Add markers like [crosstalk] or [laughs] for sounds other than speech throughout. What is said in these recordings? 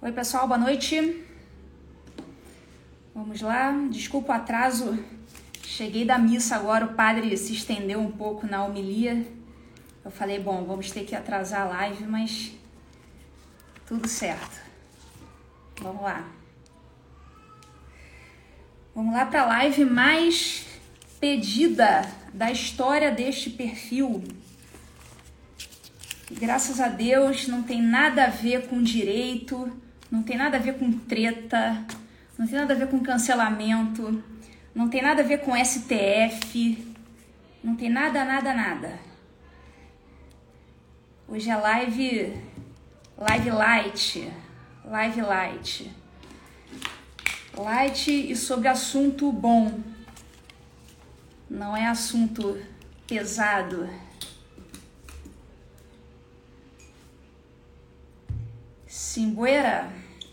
Oi, pessoal, boa noite. Vamos lá, desculpa o atraso. Cheguei da missa agora, o padre se estendeu um pouco na homilia. Eu falei, bom, vamos ter que atrasar a live, mas tudo certo. Vamos lá. Vamos lá para a live mais pedida da história deste perfil. Graças a Deus não tem nada a ver com direito, não tem nada a ver com treta, não tem nada a ver com cancelamento, não tem nada a ver com STF, não tem nada, nada, nada. Hoje é live, live light, live light. Light e sobre assunto bom. Não é assunto pesado. Simboeira,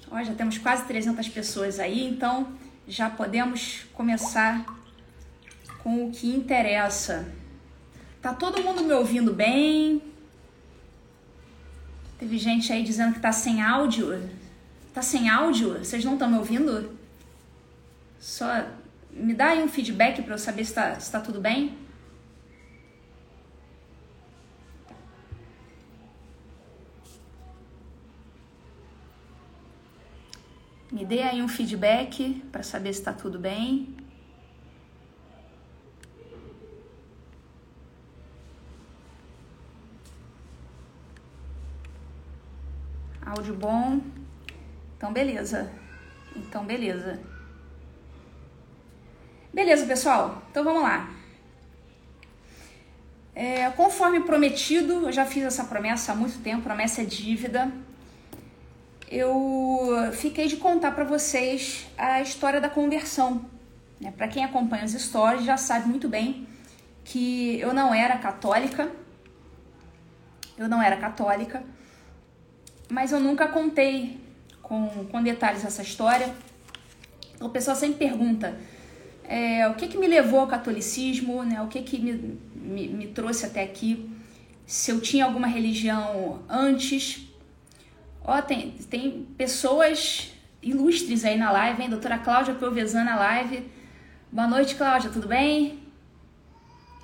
ó, já temos quase 300 pessoas aí, então já podemos começar com o que interessa. Tá todo mundo me ouvindo bem? Teve gente aí dizendo que tá sem áudio. Tá sem áudio? Vocês não estão me ouvindo? Só me dá aí um feedback para eu saber se tá, se tá tudo bem. Me dê aí um feedback para saber se está tudo bem. Áudio bom. Então, beleza. Então, beleza. Beleza, pessoal. Então, vamos lá. É, conforme prometido, eu já fiz essa promessa há muito tempo. Promessa é dívida eu fiquei de contar para vocês a história da conversão. Né? Para quem acompanha as histórias já sabe muito bem que eu não era católica, eu não era católica, mas eu nunca contei com, com detalhes essa história. O pessoal sempre pergunta é, o que, que me levou ao catolicismo, né? o que, que me, me, me trouxe até aqui, se eu tinha alguma religião antes, Ó, tem, tem pessoas ilustres aí na live, hein? Doutora Cláudia Provesan na live. Boa noite, Cláudia, tudo bem?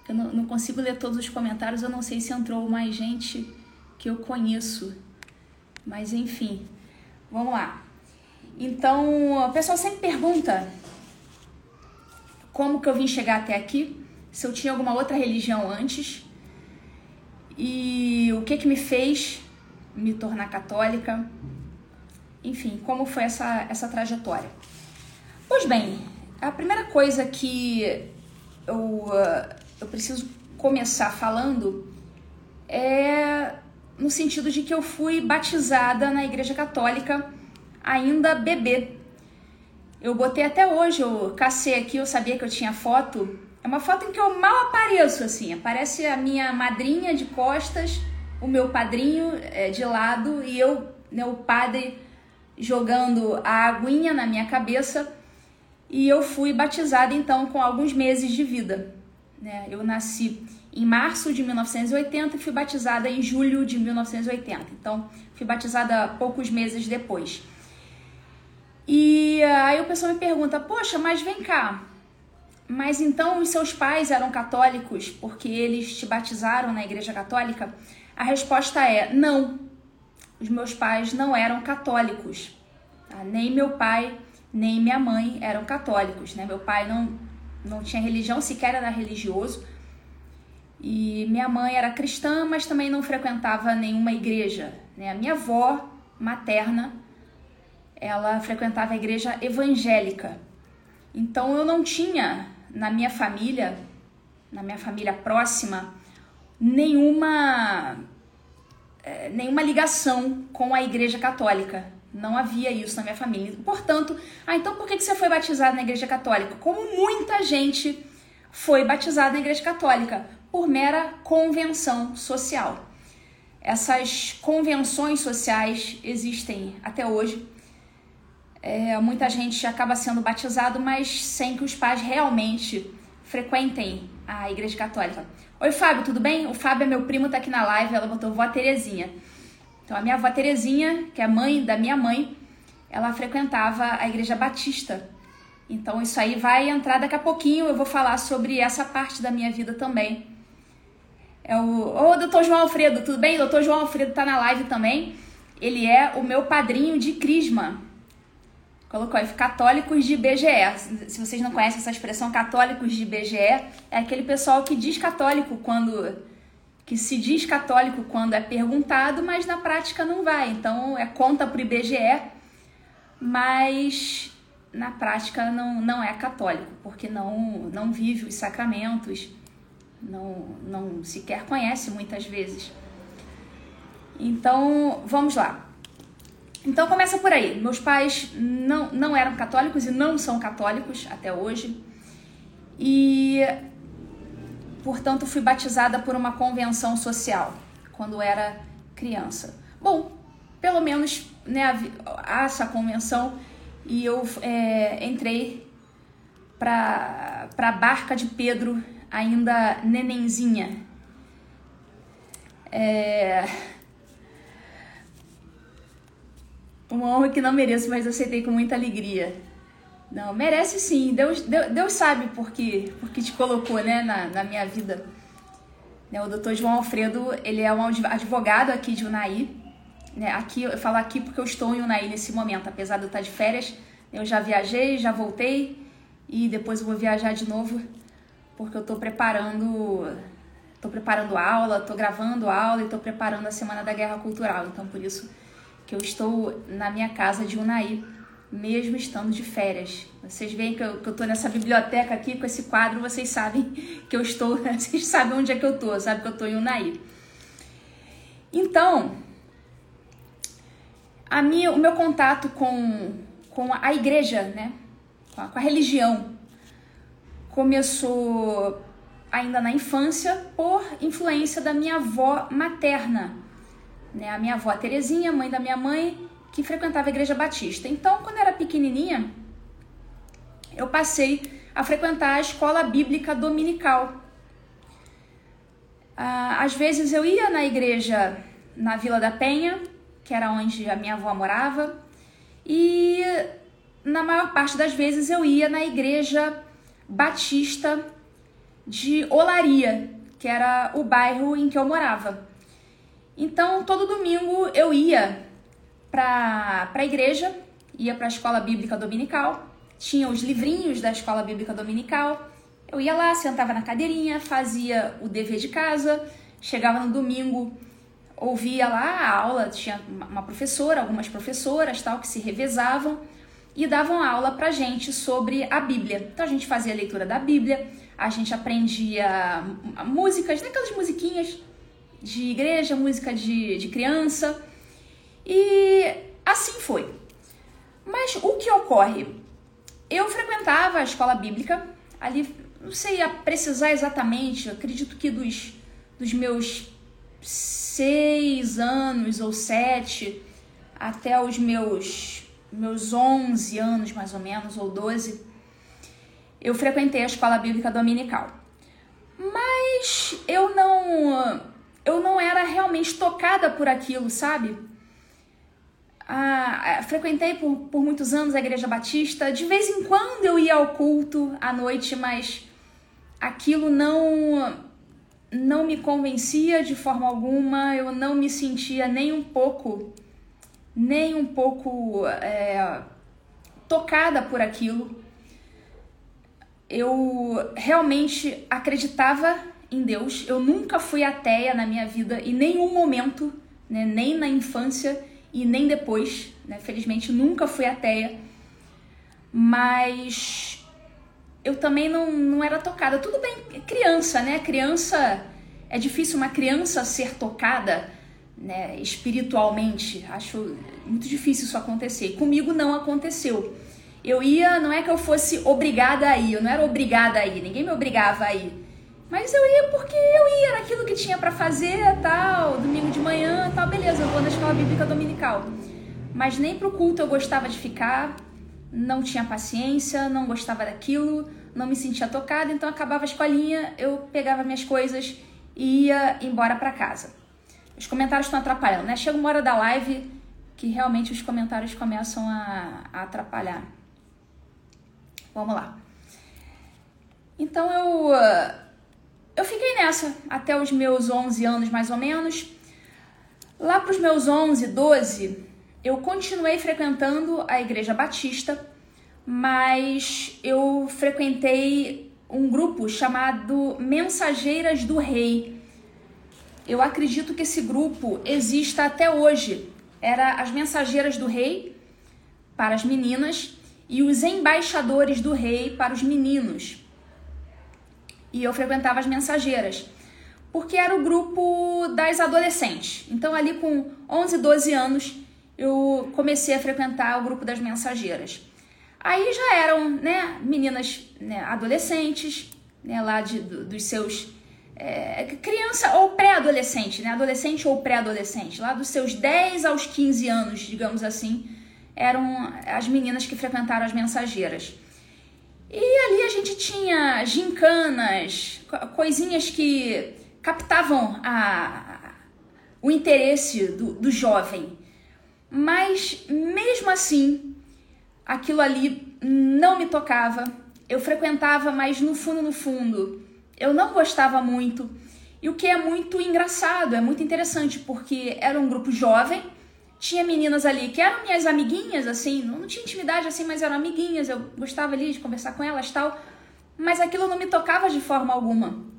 Eu não, não, consigo ler todos os comentários, eu não sei se entrou mais gente que eu conheço. Mas enfim, vamos lá. Então, o pessoal sempre pergunta como que eu vim chegar até aqui, se eu tinha alguma outra religião antes e o que que me fez me tornar católica. Enfim, como foi essa, essa trajetória? Pois bem, a primeira coisa que eu, uh, eu preciso começar falando é no sentido de que eu fui batizada na Igreja Católica ainda bebê. Eu botei até hoje, eu cacei aqui, eu sabia que eu tinha foto. É uma foto em que eu mal apareço, assim. Aparece a minha madrinha de costas o meu padrinho é, de lado e eu, né, o padre, jogando a aguinha na minha cabeça. E eu fui batizada então com alguns meses de vida. Né? Eu nasci em março de 1980 e fui batizada em julho de 1980. Então, fui batizada poucos meses depois. E aí o pessoal me pergunta: Poxa, mas vem cá, mas então os seus pais eram católicos porque eles te batizaram na igreja católica? A resposta é não. Os meus pais não eram católicos. Tá? Nem meu pai, nem minha mãe eram católicos. Né? Meu pai não, não tinha religião, sequer era religioso. E minha mãe era cristã, mas também não frequentava nenhuma igreja. Né? A minha avó materna, ela frequentava a igreja evangélica. Então eu não tinha na minha família, na minha família próxima, nenhuma, é, nenhuma ligação com a Igreja Católica. Não havia isso na minha família. Portanto, ah, então por que você foi batizado na Igreja Católica? Como muita gente foi batizada na Igreja Católica, por mera convenção social. Essas convenções sociais existem até hoje. É, muita gente acaba sendo batizado, mas sem que os pais realmente frequentem a Igreja Católica. Oi, Fábio, tudo bem? O Fábio é meu primo, tá aqui na live, ela botou vó Terezinha. Então, a minha avó Terezinha, que é mãe da minha mãe, ela frequentava a igreja batista. Então isso aí vai entrar daqui a pouquinho, eu vou falar sobre essa parte da minha vida também. É o Ô, doutor João Alfredo, tudo bem? Doutor João Alfredo tá na live também. Ele é o meu padrinho de crisma. Colocou aí, católicos de BGE. Se vocês não conhecem essa expressão, católicos de BGE, é aquele pessoal que diz católico quando que se diz católico quando é perguntado, mas na prática não vai. Então é conta para o IBGE, mas na prática não, não é católico, porque não, não vive os sacramentos, não, não sequer conhece muitas vezes. Então vamos lá. Então começa por aí. Meus pais não, não eram católicos e não são católicos até hoje. E Portanto, fui batizada por uma convenção social quando era criança. Bom, pelo menos né, essa convenção e eu é, entrei para a barca de Pedro ainda nenenzinha. É... Uma honra que não mereço, mas aceitei com muita alegria. Não, merece sim. Deus, Deus, Deus sabe por que, por que te colocou né, na, na minha vida. Né, o doutor João Alfredo, ele é um advogado aqui de Unai. Né, aqui, eu falo aqui porque eu estou em Unai nesse momento, apesar de eu estar de férias. Eu já viajei, já voltei e depois eu vou viajar de novo porque eu estou preparando estou preparando aula, estou gravando aula e estou preparando a Semana da Guerra Cultural. Então, por isso que eu estou na minha casa de Unai mesmo estando de férias. Vocês veem que eu, tô nessa biblioteca aqui com esse quadro, vocês sabem [laughs] que eu estou, [laughs] vocês sabem onde é que eu tô, sabe que eu tô em Unai. Então, a minha, o meu contato com, com a igreja, né, com a, com a religião, começou ainda na infância por influência da minha avó materna, né, a minha avó Terezinha, mãe da minha mãe, que frequentava a igreja batista. Então, quando eu era pequenininha, eu passei a frequentar a escola bíblica dominical. Ah, às vezes eu ia na igreja na Vila da Penha, que era onde a minha avó morava, e na maior parte das vezes eu ia na igreja batista de Olaria, que era o bairro em que eu morava. Então, todo domingo eu ia para a igreja, ia para a escola bíblica dominical, tinha os livrinhos da escola bíblica dominical. Eu ia lá, sentava na cadeirinha, fazia o dever de casa, chegava no domingo, ouvia lá a aula, tinha uma professora, algumas professoras, tal, que se revezavam e davam aula pra gente sobre a Bíblia. Então a gente fazia a leitura da Bíblia, a gente aprendia músicas, né, aquelas musiquinhas de igreja, música de, de criança. E assim foi. Mas o que ocorre? Eu frequentava a escola bíblica, ali, não sei a precisar exatamente, acredito que dos, dos meus seis anos ou sete até os meus, meus onze anos, mais ou menos, ou doze, eu frequentei a escola bíblica dominical. Mas eu não eu não era realmente tocada por aquilo, sabe? Ah, frequentei por, por muitos anos a Igreja Batista. De vez em quando eu ia ao culto à noite, mas aquilo não não me convencia de forma alguma. Eu não me sentia nem um pouco, nem um pouco é, tocada por aquilo. Eu realmente acreditava em Deus. Eu nunca fui ateia na minha vida em nenhum momento, né, nem na infância e nem depois, né? Felizmente nunca fui ateia, mas eu também não, não era tocada. Tudo bem, criança, né? Criança é difícil uma criança ser tocada, né? Espiritualmente, acho muito difícil isso acontecer. Comigo não aconteceu. Eu ia, não é que eu fosse obrigada a ir, eu não era obrigada a ir, ninguém me obrigava a ir. Mas eu ia porque eu ia naquilo que tinha para fazer, tal, domingo de manhã, tal, beleza, eu vou na escola bíblica dominical. Mas nem pro culto eu gostava de ficar, não tinha paciência, não gostava daquilo, não me sentia tocada, então acabava a escolinha, eu pegava minhas coisas e ia embora para casa. Os comentários estão atrapalhando, né? Chega uma hora da live que realmente os comentários começam a, a atrapalhar. Vamos lá. Então eu eu fiquei nessa até os meus 11 anos mais ou menos. Lá para os meus 11, 12, eu continuei frequentando a Igreja Batista, mas eu frequentei um grupo chamado Mensageiras do Rei. Eu acredito que esse grupo exista até hoje. Era as Mensageiras do Rei para as meninas e os Embaixadores do Rei para os meninos. E eu frequentava as Mensageiras porque era o grupo das adolescentes. Então, ali com 11, 12 anos, eu comecei a frequentar o grupo das mensageiras. Aí já eram né, meninas né, adolescentes, né, lá de, do, dos seus. É, criança ou pré-adolescente, né? Adolescente ou pré-adolescente, lá dos seus 10 aos 15 anos, digamos assim, eram as meninas que frequentaram as mensageiras. E ali a gente tinha gincanas, coisinhas que captavam a, o interesse do, do jovem. Mas mesmo assim, aquilo ali não me tocava. Eu frequentava, mas no fundo, no fundo, eu não gostava muito. E o que é muito engraçado, é muito interessante, porque era um grupo jovem, tinha meninas ali que eram minhas amiguinhas, assim, não tinha intimidade assim, mas eram amiguinhas, eu gostava ali de conversar com elas tal, mas aquilo não me tocava de forma alguma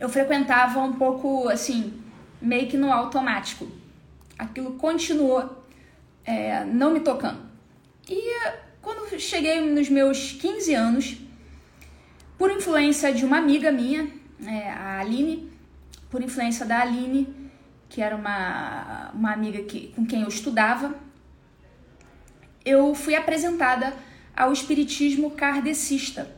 eu frequentava um pouco assim, meio que no automático. Aquilo continuou é, não me tocando. E quando cheguei nos meus 15 anos, por influência de uma amiga minha, é, a Aline, por influência da Aline, que era uma, uma amiga que, com quem eu estudava, eu fui apresentada ao espiritismo kardecista.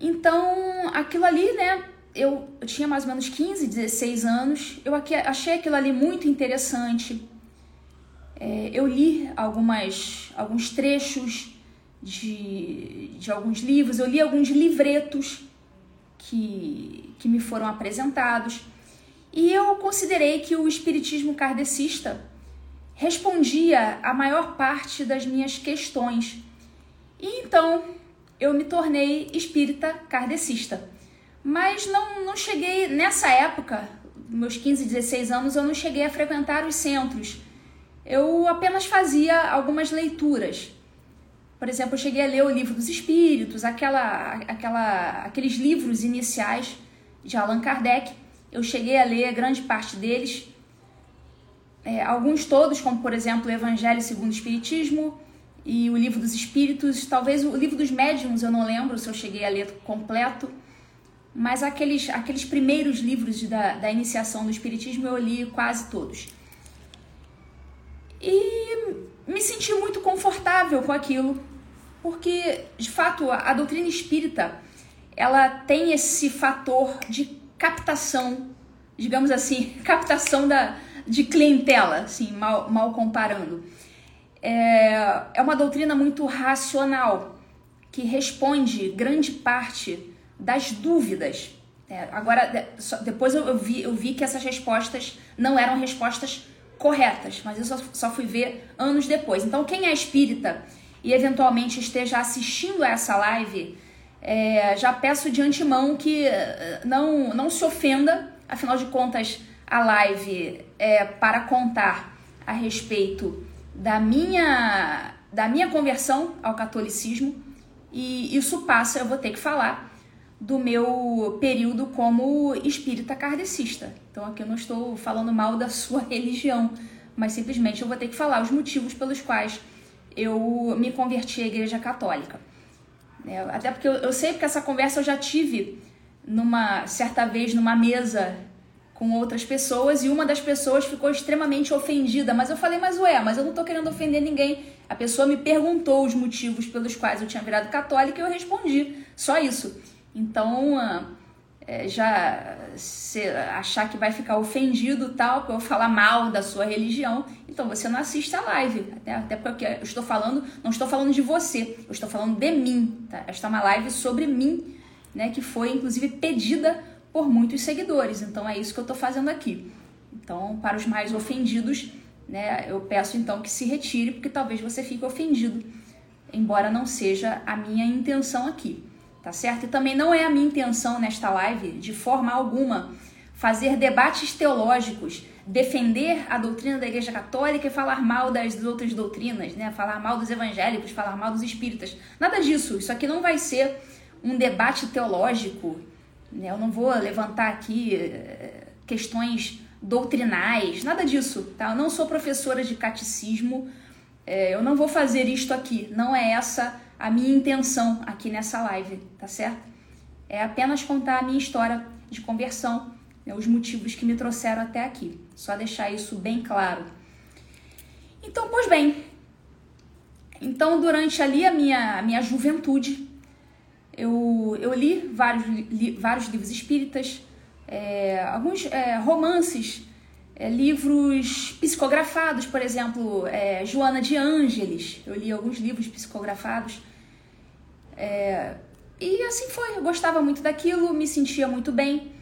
Então, aquilo ali, né, eu, eu tinha mais ou menos 15, 16 anos, eu aqui, achei aquilo ali muito interessante. É, eu li algumas, alguns trechos de, de alguns livros, eu li alguns livretos que, que me foram apresentados e eu considerei que o espiritismo kardecista respondia a maior parte das minhas questões. E então eu me tornei espírita kardecista. Mas não, não cheguei, nessa época, meus 15, 16 anos, eu não cheguei a frequentar os centros. Eu apenas fazia algumas leituras. Por exemplo, eu cheguei a ler o Livro dos Espíritos, aquela, aquela, aqueles livros iniciais de Allan Kardec. Eu cheguei a ler grande parte deles. É, alguns todos, como por exemplo o Evangelho segundo o Espiritismo e o Livro dos Espíritos. Talvez o Livro dos Médiuns eu não lembro se eu cheguei a ler completo mas aqueles, aqueles primeiros livros da, da iniciação do Espiritismo eu li quase todos. E me senti muito confortável com aquilo, porque de fato a, doutrina espírita ela tem esse fator de captação, digamos assim, [laughs] captação da, de clientela, assim, mal, mal comparando. É, é uma doutrina muito racional, que responde grande parte das dúvidas. É, agora, depois eu, vi, eu vi que essas respostas não eram respostas corretas, mas eu só, só fui ver anos depois. Então, quem é espírita e eventualmente esteja assistindo a essa live, é, já peço de antemão que eh, não, não se ofenda, afinal de contas, a live é para contar a respeito da minha, da minha conversão ao catolicismo e isso passa, eu vou ter que falar do meu período como espírita kardecista. Então aqui eu não estou falando mal da sua [laughs] religião, mas simplesmente eu vou ter que falar os motivos pelos quais eu me converti à Igreja Católica. É, até porque eu, eu sei que essa conversa eu já tive numa certa vez numa mesa com outras pessoas e uma das pessoas ficou extremamente ofendida, mas eu falei, mas ué, mas eu não tô querendo ofender ninguém. A pessoa me perguntou os motivos pelos quais eu tinha virado católica e eu respondi, só isso. Então, ah, é, já se achar que vai ficar ofendido tal, que eu falar mal da sua religião, então você não assiste a live. Até, até porque eu estou falando, não estou falando de você, eu estou falando de mim. Tá? Esta é uma live sobre mim, né? Que foi inclusive pedida por muitos seguidores. Então é isso que eu estou fazendo aqui. Então, para os mais ofendidos, né, eu peço então que se retire, porque talvez você fique ofendido, embora não seja a minha intenção aqui, tá certo? E também não é a minha intenção nesta live, de forma alguma, fazer debates teológicos, defender a doutrina da Igreja Católica e falar mal das outras doutrinas, né? Falar mal dos evangélicos, falar mal dos espíritas. Nada disso. Isso aqui não vai ser um debate teológico. Né? Eu não vou levantar aqui eh, questões doutrinais, nada disso, tá? Eu não sou professora de catecismo, é, eu não vou fazer isto aqui, não é essa a minha intenção aqui nessa live, tá certo? É apenas contar a minha história de conversão, né, os motivos que me trouxeram até aqui, só deixar isso bem claro. Então, pois bem, então durante ali a minha, a minha juventude, eu, eu li vários, li vários livros espíritas, é, alguns é, romances, é, livros psicografados, por exemplo, é, Joana de Ângeles. Eu li alguns livros psicografados. É, e assim foi, eu gostava muito daquilo, me sentia muito bem.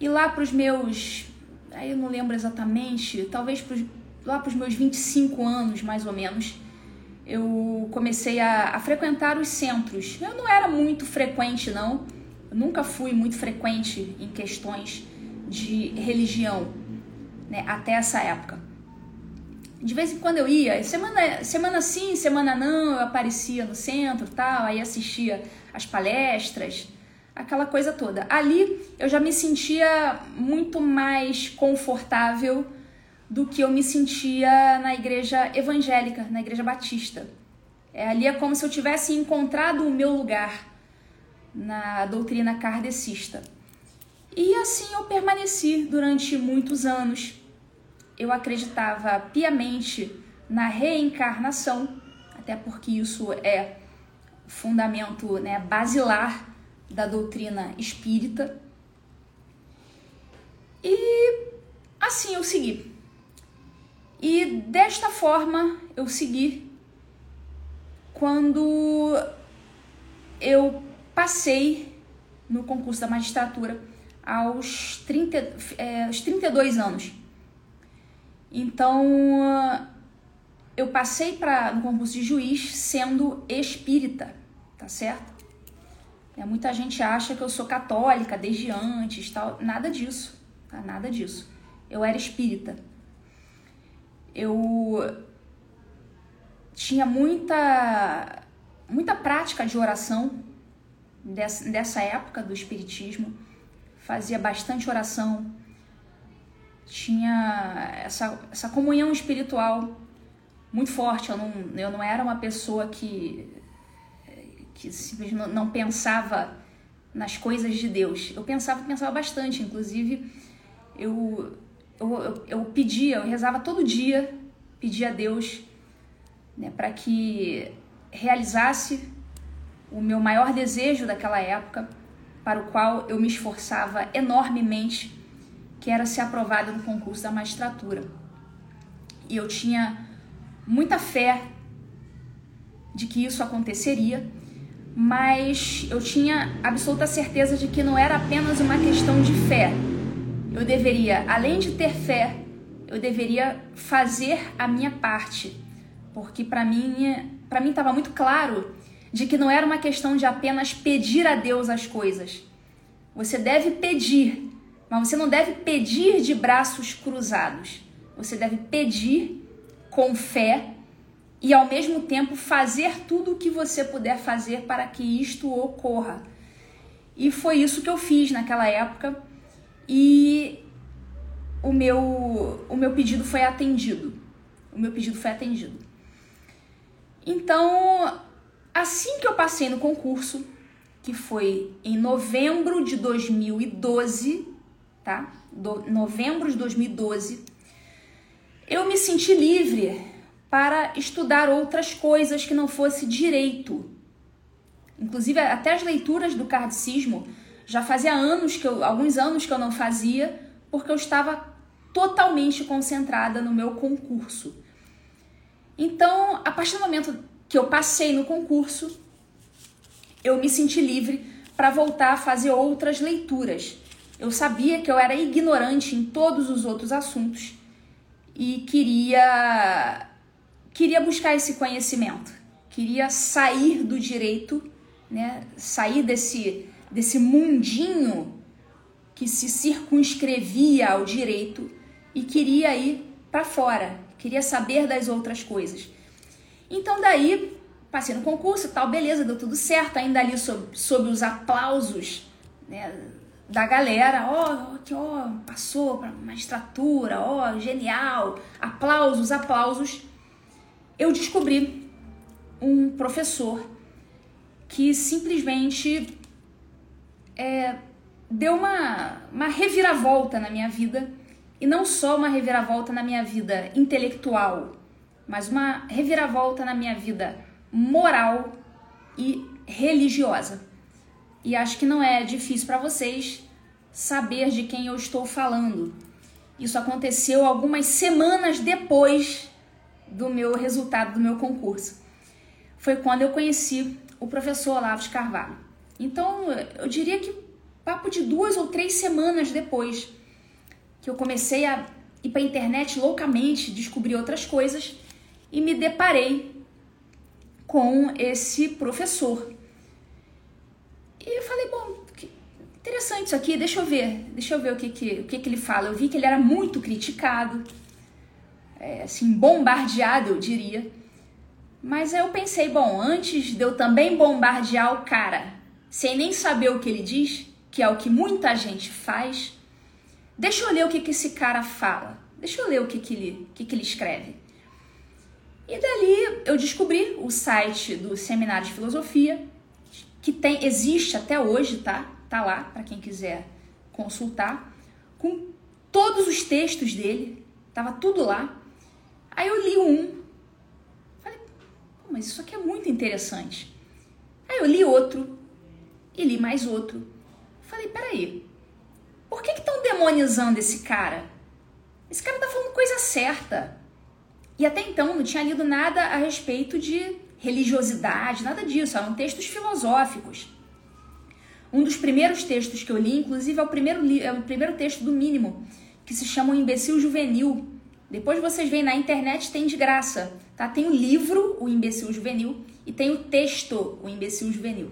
E lá para os meus. Aí eu não lembro exatamente, talvez pros, lá para os meus 25 anos, mais ou menos, eu comecei a, a frequentar os centros. Eu não era muito frequente, não eu nunca fui muito frequente em questões de religião, né, até essa época. De vez em quando eu ia, semana, semana sim, semana não, eu aparecia no centro tal, aí assistia as palestras, aquela coisa toda. Ali eu já me sentia muito mais confortável do que eu me sentia na igreja evangélica, na igreja batista. É, ali é como se eu tivesse encontrado o meu lugar na doutrina kardecista. E assim eu permaneci durante muitos anos. Eu acreditava piamente na reencarnação, até porque isso é fundamento né, basilar da doutrina espírita. E assim eu segui. E desta forma eu segui quando eu passei no concurso da magistratura aos, 30, é, aos 32 anos. Então, eu passei pra, no concurso de juiz sendo espírita, tá certo? É, muita gente acha que eu sou católica desde antes, tal. Nada disso, tá? Nada disso. Eu era espírita. Eu tinha muita, muita prática de oração dessa, dessa época do Espiritismo, fazia bastante oração, tinha essa, essa comunhão espiritual muito forte. Eu não, eu não era uma pessoa que, que simplesmente não pensava nas coisas de Deus. Eu pensava, pensava bastante, inclusive eu, eu, eu, eu pedia, eu rezava todo dia, pedia a Deus né, para que realizasse o meu maior desejo daquela época, para o qual eu me esforçava enormemente, que era ser aprovada no concurso da magistratura. E eu tinha muita fé de que isso aconteceria, mas eu tinha absoluta certeza de que não era apenas uma questão de fé. Eu deveria, além de ter fé, eu deveria fazer a minha parte, porque para mim, para mim estava muito claro de que não era uma questão de apenas pedir a Deus as coisas. Você deve pedir, mas você não deve pedir de braços cruzados. Você deve pedir com fé e ao mesmo tempo fazer tudo o que você puder fazer para que isto ocorra. E foi isso que eu fiz naquela época e o meu o meu pedido foi atendido. O meu pedido foi atendido. Então, Assim que eu passei no concurso, que foi em novembro de 2012, tá? Do, novembro de 2012, eu me senti livre para estudar outras coisas que não fosse direito. Inclusive, até as leituras do cardicismo já fazia anos que eu, alguns anos que eu não fazia, porque eu estava totalmente concentrada no meu concurso. Então, a partir do momento que eu passei no concurso, eu me senti livre para voltar a fazer outras leituras. Eu sabia que eu era ignorante em todos os outros assuntos e queria queria buscar esse conhecimento, queria sair do direito, né? Sair desse desse mundinho que se circunscrevia ao direito e queria ir para fora, queria saber das outras coisas. Então daí passei no concurso, tal, beleza, deu tudo certo, ainda ali sob, sob os aplausos né, da galera, ó, oh, que ó, passou para magistratura, ó, oh, genial, aplausos, aplausos. Eu descobri um professor que simplesmente é, deu uma, uma reviravolta na minha vida, e não só uma reviravolta na minha vida intelectual, mas uma reviravolta na minha vida moral e religiosa. E acho que não é difícil para vocês saber de quem eu estou falando. Isso aconteceu algumas semanas depois do meu resultado do meu concurso. Foi quando eu conheci o professor Olavo de Carvalho. Então, eu diria que papo de duas ou três semanas depois que eu comecei a ir para a internet loucamente, descobrir outras coisas e me deparei com esse professor. E eu falei, bom, interessante isso aqui, deixa eu ver, deixa eu ver o que, que, o que, que ele fala. Eu vi que ele era muito criticado, é, assim, bombardeado, eu diria. Mas eu pensei, bom, antes de eu também bombardear o cara, sem nem saber o que ele diz, que é o que muita gente faz, deixa eu ler o que, que esse cara fala. Deixa eu ler o que, que, ele, que, que ele escreve. E dali eu descobri o site do Seminário de Filosofia, que tem existe até hoje, tá? Tá lá para quem quiser consultar, com todos os textos dele, tava tudo lá. Aí eu li um, falei, mas isso aqui é muito interessante. Aí eu li outro e li mais outro. Falei, peraí, por que estão demonizando esse cara? Esse cara tá falando coisa certa. E até então não tinha lido nada a respeito de religiosidade, nada disso, eram textos filosóficos. Um dos primeiros textos que eu li, inclusive, é o primeiro, é o primeiro texto do mínimo, que se chama O Imbecil Juvenil. Depois vocês veem na internet, tem de graça. Tá? Tem o livro, O Imbecil Juvenil, e tem o texto, O Imbecil Juvenil.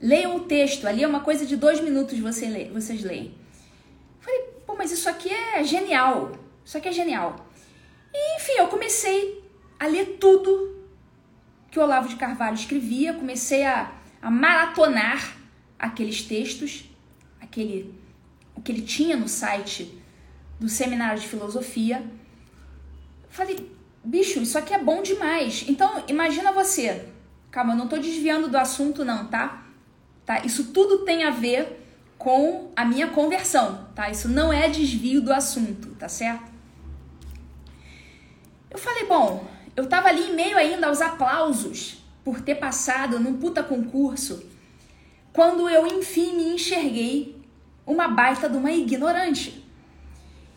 Leiam o texto, ali é uma coisa de dois minutos você lê, vocês leem. Falei, pô, mas isso aqui é genial. Isso aqui é genial. E, enfim, eu comecei a ler tudo que Olavo de Carvalho escrevia, comecei a, a maratonar aqueles textos, aquele, o que ele tinha no site do Seminário de Filosofia. Falei, bicho, isso aqui é bom demais. Então, imagina você. Calma, eu não estou desviando do assunto, não, tá? tá? Isso tudo tem a ver com a minha conversão, tá? Isso não é desvio do assunto, tá certo? Eu falei, bom, eu tava ali em meio ainda aos aplausos por ter passado num puta concurso, quando eu enfim me enxerguei uma baita de uma ignorante.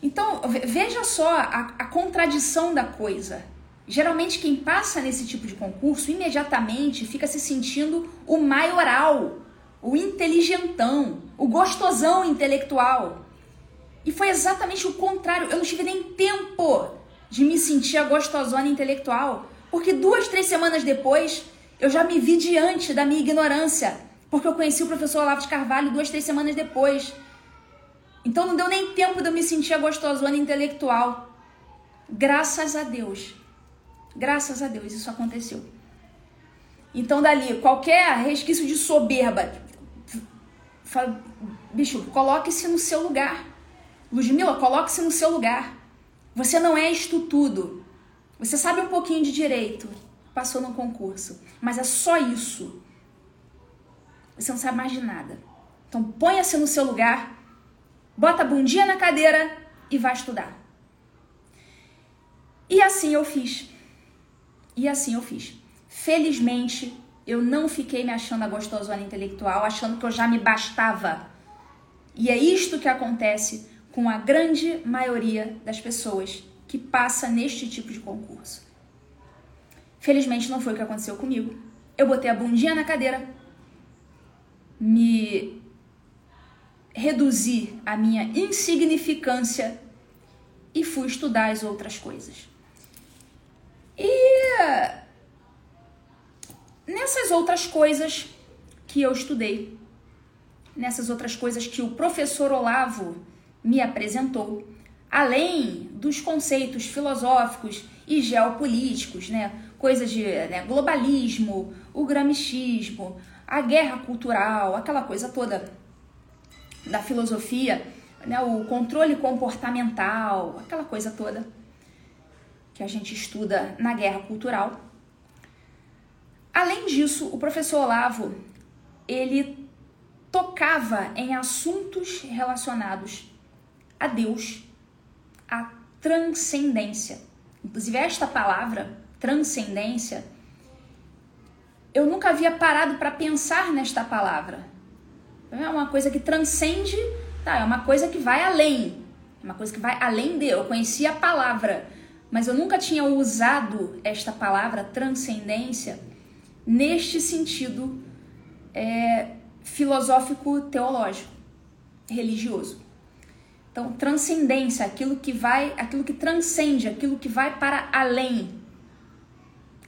Então, veja só a, a contradição da coisa. Geralmente, quem passa nesse tipo de concurso imediatamente fica se sentindo o maioral, o inteligentão, o gostosão intelectual. E foi exatamente o contrário. Eu não tive nem tempo de me sentir a gostosona intelectual, porque duas, três semanas depois eu já me vi diante da minha ignorância, porque eu conheci o professor Olavo de Carvalho duas, três semanas depois. Então não deu nem tempo de eu me sentir a gostosona intelectual. Graças a Deus. Graças a Deus isso aconteceu. Então dali, qualquer resquício de soberba, fala, bicho, coloque-se no seu lugar. Ludmila, coloque-se no seu lugar. Você não é isto tudo. Você sabe um pouquinho de direito, passou no concurso, mas é só isso. Você não sabe mais de nada. Então ponha-se no seu lugar, bota a bundinha na cadeira e vá estudar. E assim eu fiz. E assim eu fiz. Felizmente, eu não fiquei me achando a gostosona intelectual, achando que eu já me bastava. E é isto que acontece com a grande maioria das pessoas que passa neste tipo de concurso. Felizmente não foi o que aconteceu comigo. Eu botei a bundinha na cadeira, me reduzi a minha insignificância e fui estudar as outras coisas. E nessas outras coisas que eu estudei, nessas outras coisas que o professor Olavo me apresentou, além dos conceitos filosóficos e geopolíticos, né? Coisas de né, globalismo, o gramichismo, a guerra cultural, aquela coisa toda da filosofia, né? O controle comportamental, aquela coisa toda que a gente estuda na guerra cultural. Além disso, o professor Olavo, ele tocava em assuntos relacionados a Deus, a transcendência. Inclusive, esta palavra, transcendência, eu nunca havia parado para pensar nesta palavra. É uma coisa que transcende, tá? É uma coisa que vai além. É uma coisa que vai além de. Eu conhecia a palavra, mas eu nunca tinha usado esta palavra transcendência neste sentido é, filosófico-teológico, religioso. Então, transcendência, aquilo que vai, aquilo que transcende, aquilo que vai para além,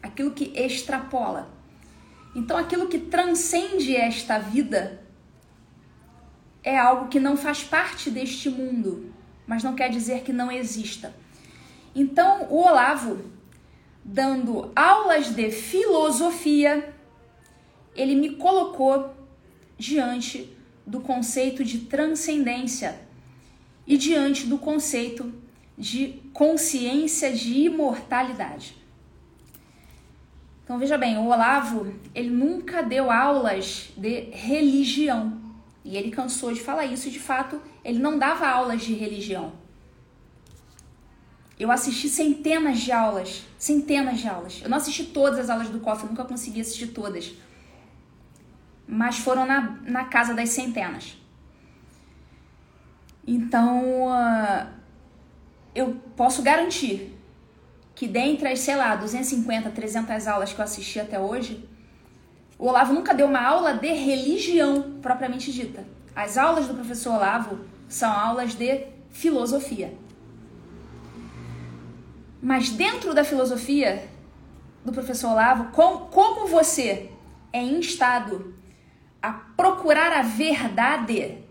aquilo que extrapola. Então, aquilo que transcende esta vida é algo que não faz parte deste mundo, mas não quer dizer que não exista. Então, o Olavo, dando aulas de filosofia, ele me colocou diante do conceito de transcendência e diante do conceito de consciência de imortalidade. Então veja bem, o Olavo, ele nunca deu aulas de religião. E ele cansou de falar isso, de fato, ele não dava aulas de religião. Eu assisti centenas de aulas, centenas de aulas. Eu não assisti todas as aulas do COF, nunca consegui assistir todas. Mas foram na, na casa das centenas. Então, uh, eu posso garantir que dentre as, sei lá, 250, 300 aulas que eu assisti até hoje, o Olavo nunca deu uma aula de religião propriamente dita. As aulas do professor Olavo são aulas de filosofia. Mas dentro da filosofia do professor Olavo, com, como você é instado a procurar a verdade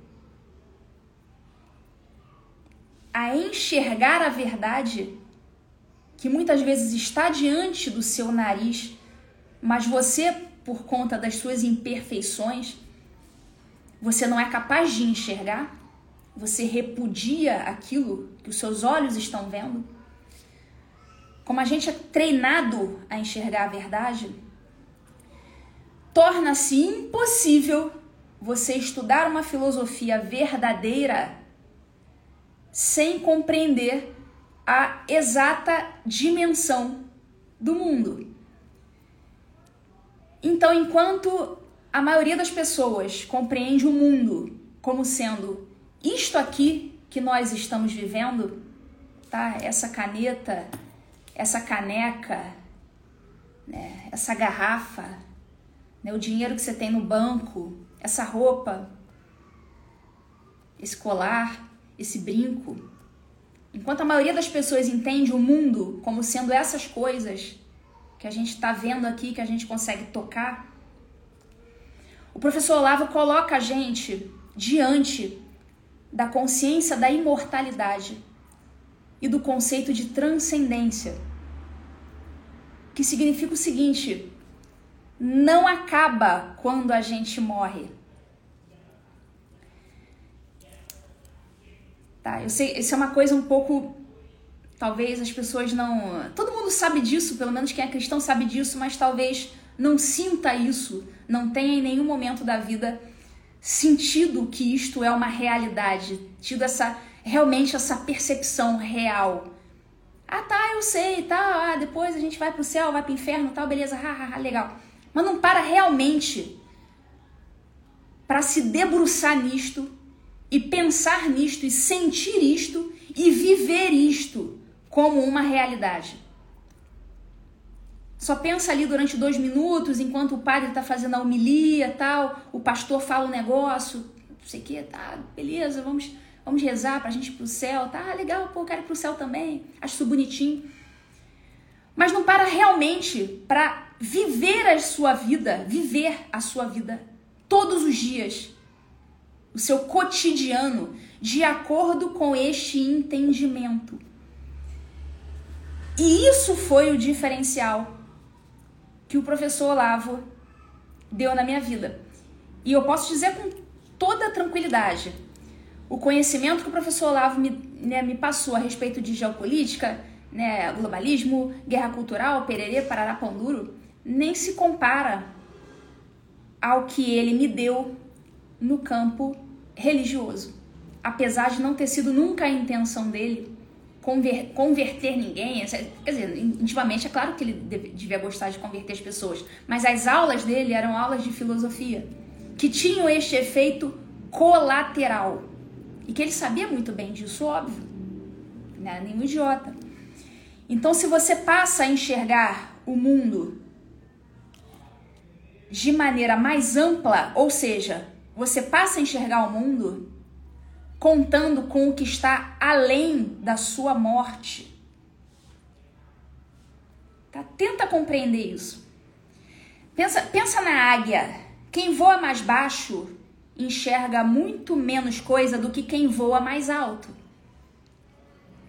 a enxergar a verdade que muitas vezes está diante do seu nariz, mas você, por conta das suas imperfeições, você não é capaz de enxergar, você repudia aquilo que os seus olhos estão vendo. Como a gente é treinado a enxergar a verdade, torna-se impossível você estudar uma filosofia verdadeira sem compreender a exata dimensão do mundo. Então, enquanto a maioria das pessoas compreende o mundo como sendo isto aqui que nós estamos vivendo, tá? Essa caneta, essa caneca, né? essa garrafa, né? o dinheiro que você tem no banco, essa roupa, esse colar, esse brinco. Enquanto a maioria das pessoas entende o mundo como sendo essas coisas que a gente está vendo aqui, que a gente consegue tocar, o professor Olavo coloca a gente diante da consciência da imortalidade e do conceito de transcendência, que significa o seguinte: não acaba quando a gente morre. Tá? Eu sei, isso é uma coisa um pouco. Talvez as pessoas não. Todo mundo sabe disso, pelo menos quem é cristão sabe disso, mas talvez não sinta isso, não tenha em nenhum momento da vida sentido que isto é uma realidade, tido essa realmente essa percepção real. Ah, tá, eu sei, tá, ah, depois a gente vai pro céu, vai pro inferno, tal, beleza, ha, ha, ha, legal. Mas não para realmente para se debruçar nisto e pensar nisto e sentir isto e viver isto como uma realidade. Só pensa ali durante dois minutos, enquanto o padre está fazendo a homilia tal, o pastor fala um negócio, não sei o que, tá, beleza, vamos, vamos rezar pra gente ir pro céu, tá? Ah, legal, pô, quero ir pro céu também, acho isso bonitinho. Mas não para realmente para viver a sua vida, viver a sua vida todos os dias, o seu cotidiano, de acordo com este entendimento. E isso foi o diferencial que o professor Olavo deu na minha vida. E eu posso dizer com toda tranquilidade, o conhecimento que o professor Olavo me, né, me passou a respeito de geopolítica, né, globalismo, guerra cultural, pererê, parará, duro, nem se compara ao que ele me deu no campo religioso. Apesar de não ter sido nunca a intenção dele conver, converter ninguém, quer dizer, intimamente é claro que ele devia gostar de converter as pessoas, mas as aulas dele eram aulas de filosofia que tinham este efeito colateral e que ele sabia muito bem disso, óbvio, não era nenhum idiota. Então, se você passa a enxergar o mundo de maneira mais ampla, ou seja, você passa a enxergar o mundo contando com o que está além da sua morte. Tá? Tenta compreender isso. Pensa, pensa na águia. Quem voa mais baixo enxerga muito menos coisa do que quem voa mais alto.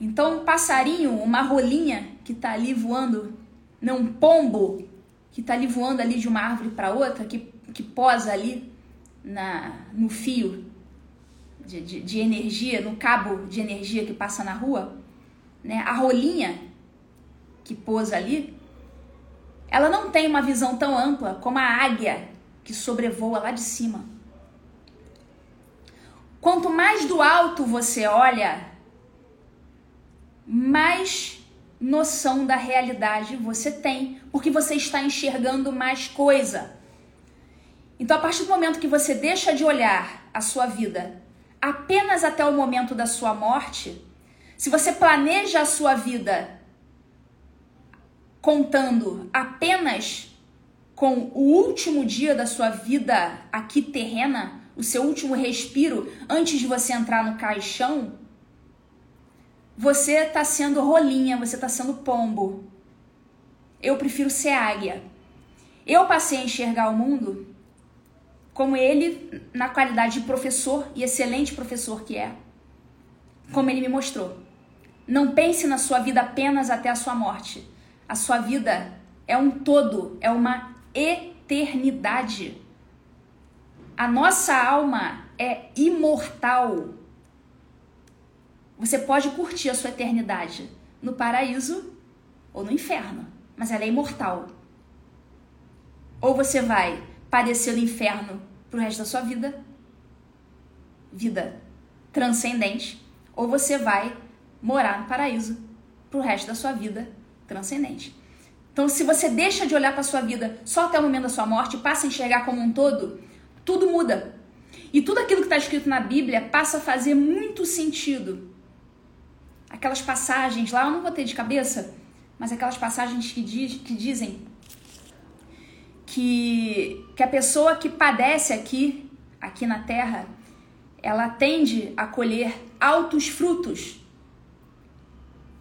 Então, um passarinho, uma rolinha que está ali voando, não um pombo que está ali voando ali de uma árvore para outra, que, que posa ali na, no fio de, de, de, energia, no cabo de energia que passa na rua, né? A rolinha que pousa ali, ela não tem uma visão tão ampla como a águia que sobrevoa lá de cima. Quanto mais do alto você olha, mais noção da realidade você tem, porque você está enxergando mais coisa. Então, a partir do momento que você deixa de olhar a sua vida apenas até o momento da sua morte, se você planeja a sua vida contando apenas com o último dia da sua vida aqui terrena, o seu último respiro antes de você entrar no caixão, você está sendo rolinha, você está sendo pombo. Eu prefiro ser águia. Eu passei a enxergar o mundo como ele, na qualidade de professor e excelente professor que é, como ele me mostrou. Não pense na sua vida apenas até a sua morte. A sua vida é um todo, é uma eternidade. A nossa alma é imortal. Você pode curtir a sua eternidade no paraíso ou no inferno, mas ela é imortal. Ou você vai padecer no inferno pro resto da sua vida, vida transcendente, ou você vai morar no paraíso pro resto da sua vida transcendente. Então, se você deixa de olhar para sua vida só até o momento da sua morte, passa a enxergar como um todo, tudo muda. E tudo aquilo que está escrito na Bíblia passa a fazer muito sentido. Aquelas passagens lá, eu não vou ter de cabeça, mas aquelas passagens que, diz, que dizem que, que a pessoa que padece aqui, aqui na terra, ela tende a colher altos frutos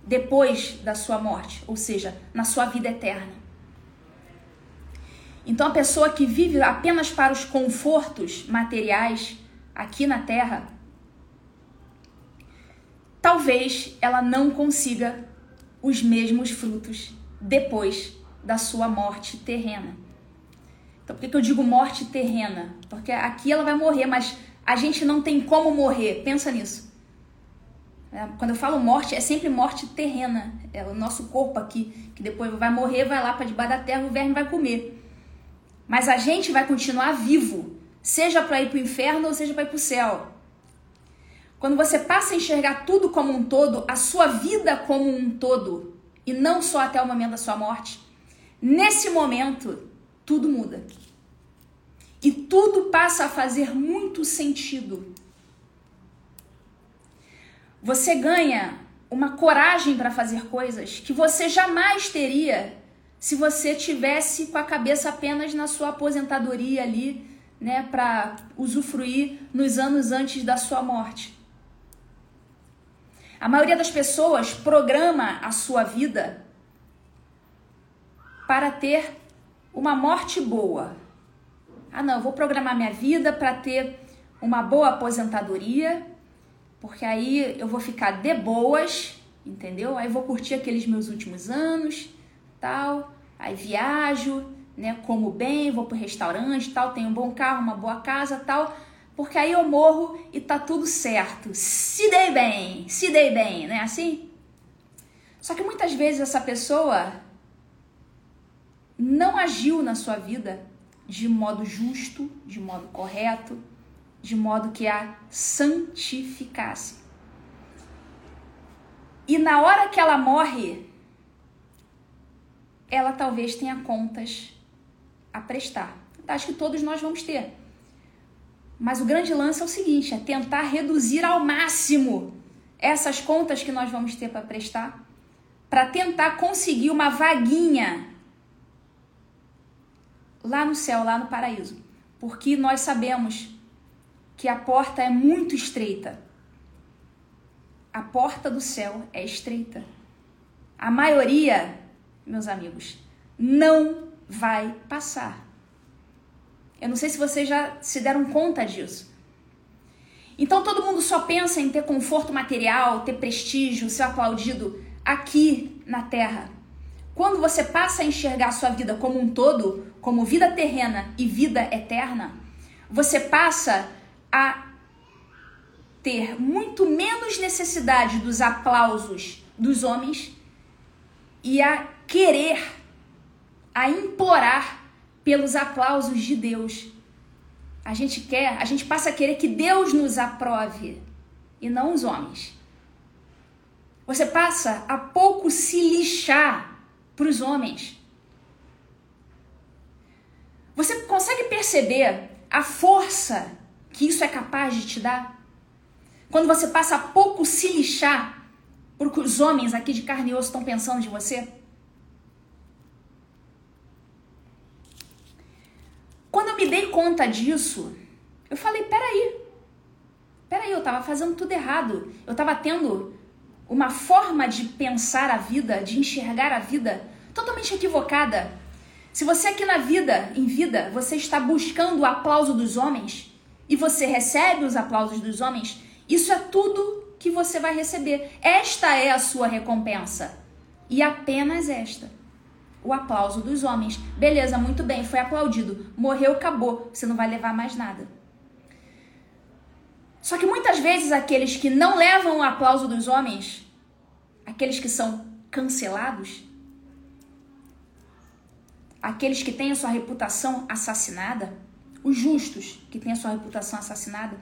depois da sua morte, ou seja, na sua vida eterna. Então a pessoa que vive apenas para os confortos materiais aqui na terra, talvez ela não consiga os mesmos frutos depois da sua morte terrena. Então, por que, que eu digo morte terrena? Porque aqui ela vai morrer, mas a gente não tem como morrer. Pensa nisso. É, quando eu falo morte, é sempre morte terrena. É o nosso corpo aqui, que depois vai morrer, vai lá para debaixo da terra, o verme vai comer. Mas a gente vai continuar vivo, seja para ir para o inferno ou seja para ir para o céu. Quando você passa a enxergar tudo como um todo, a sua vida como um todo, e não só até o momento da sua morte, nesse momento tudo muda. E tudo passa a fazer muito sentido. Você ganha uma coragem para fazer coisas que você jamais teria se você tivesse com a cabeça apenas na sua aposentadoria ali, né, para usufruir nos anos antes da sua morte. A maioria das pessoas programa a sua vida para ter uma morte boa. Ah, não, eu vou programar minha vida para ter uma boa aposentadoria, porque aí eu vou ficar de boas, entendeu? Aí vou curtir aqueles meus últimos anos, tal. Aí viajo, né? Como bem, vou pro restaurante, tal, tenho um bom carro, uma boa casa, tal porque aí eu morro e tá tudo certo. Se dei bem, se dei bem, não é assim? Só que muitas vezes essa pessoa não agiu na sua vida de modo justo, de modo correto, de modo que a santificasse. E na hora que ela morre, ela talvez tenha contas a prestar. Acho que todos nós vamos ter. Mas o grande lance é o seguinte: é tentar reduzir ao máximo essas contas que nós vamos ter para prestar, para tentar conseguir uma vaguinha lá no céu, lá no paraíso. Porque nós sabemos que a porta é muito estreita. A porta do céu é estreita. A maioria, meus amigos, não vai passar. Eu não sei se vocês já se deram conta disso. Então todo mundo só pensa em ter conforto material, ter prestígio, ser aplaudido aqui na Terra. Quando você passa a enxergar a sua vida como um todo, como vida terrena e vida eterna, você passa a ter muito menos necessidade dos aplausos dos homens e a querer, a implorar pelos aplausos de Deus. A gente quer, a gente passa a querer que Deus nos aprove e não os homens. Você passa a pouco se lixar para os homens. Você consegue perceber a força que isso é capaz de te dar? Quando você passa a pouco se lixar porque os homens aqui de carne e osso estão pensando de você? Quando eu me dei conta disso, eu falei: peraí, peraí, eu tava fazendo tudo errado. Eu tava tendo uma forma de pensar a vida, de enxergar a vida totalmente equivocada. Se você aqui na vida, em vida, você está buscando o aplauso dos homens e você recebe os aplausos dos homens, isso é tudo que você vai receber. Esta é a sua recompensa. E apenas esta o aplauso dos homens. Beleza, muito bem, foi aplaudido. Morreu, acabou. Você não vai levar mais nada. Só que muitas vezes aqueles que não levam o aplauso dos homens, aqueles que são cancelados, aqueles que têm a sua reputação assassinada, os justos que têm a sua reputação assassinada,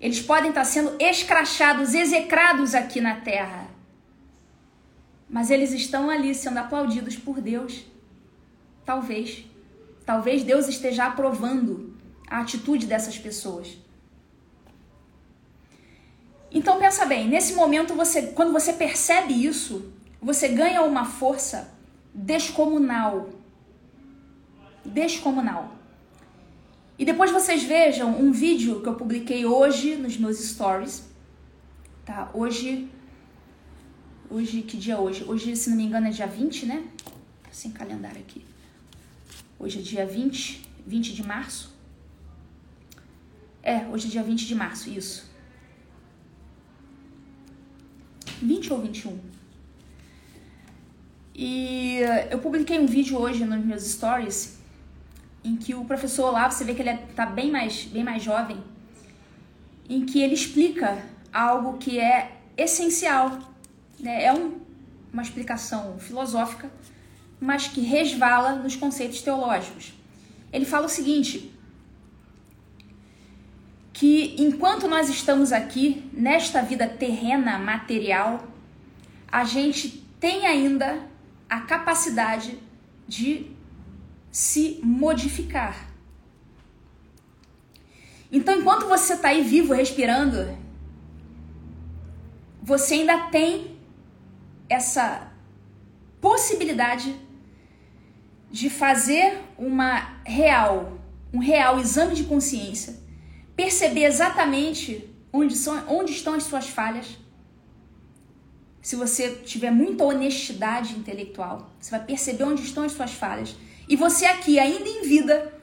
eles podem estar sendo escrachados, execrados aqui na terra mas eles estão ali sendo aplaudidos por Deus. Talvez. Talvez Deus esteja aprovando a atitude dessas pessoas. Então pensa bem, nesse momento você, quando você percebe isso, você ganha uma força descomunal. Descomunal. E depois vocês vejam um vídeo que eu publiquei hoje nos meus stories. Tá? Hoje Hoje, que dia é hoje? Hoje, se não me engano, é dia 20, né? Sem calendário aqui. Hoje é dia 20, 20 de março. É, hoje é dia 20 de março, isso. 20 ou 21? E eu publiquei um vídeo hoje nos meus stories em que o professor lá, você vê que ele é, tá bem mais, bem mais jovem, em que ele explica algo que é essencial né, é um, uma explicação filosófica, mas que resvala nos conceitos teológicos. Ele fala o seguinte: que enquanto nós estamos aqui nesta vida terrena, material, a gente tem ainda a capacidade de se modificar. Então, enquanto você está aí vivo, respirando, você ainda tem essa possibilidade de fazer uma real, um real exame de consciência, perceber exatamente onde, são, onde estão as suas falhas, se você tiver muita honestidade intelectual, você vai perceber onde estão as suas falhas. E você aqui, ainda em vida,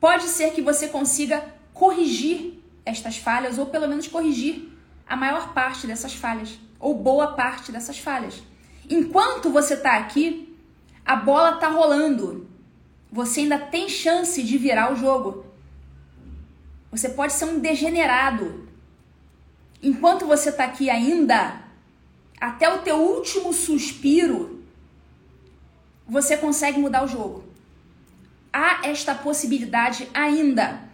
pode ser que você consiga corrigir estas falhas, ou pelo menos corrigir a maior parte dessas falhas, ou boa parte dessas falhas. Enquanto você está aqui, a bola está rolando. Você ainda tem chance de virar o jogo. Você pode ser um degenerado. Enquanto você está aqui ainda, até o teu último suspiro, você consegue mudar o jogo. Há esta possibilidade ainda.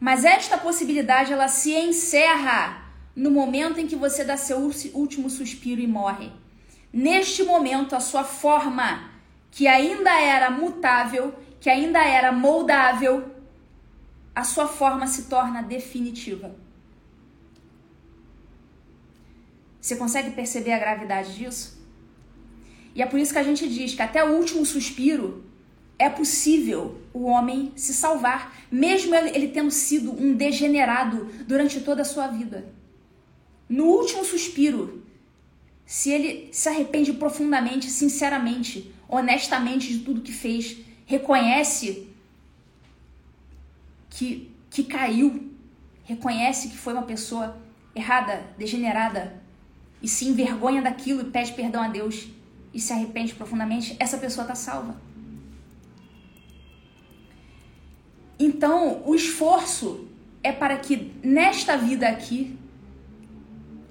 Mas esta possibilidade ela se encerra no momento em que você dá seu último suspiro e morre. Neste momento, a sua forma, que ainda era mutável, que ainda era moldável, a sua forma se torna definitiva. Você consegue perceber a gravidade disso? E é por isso que a gente diz que até o último suspiro é possível o homem se salvar, mesmo ele tendo sido um degenerado durante toda a sua vida. No último suspiro, se ele se arrepende profundamente, sinceramente, honestamente de tudo que fez, reconhece que, que caiu, reconhece que foi uma pessoa errada, degenerada, e se envergonha daquilo e pede perdão a Deus e se arrepende profundamente, essa pessoa está salva. Então, o esforço é para que nesta vida aqui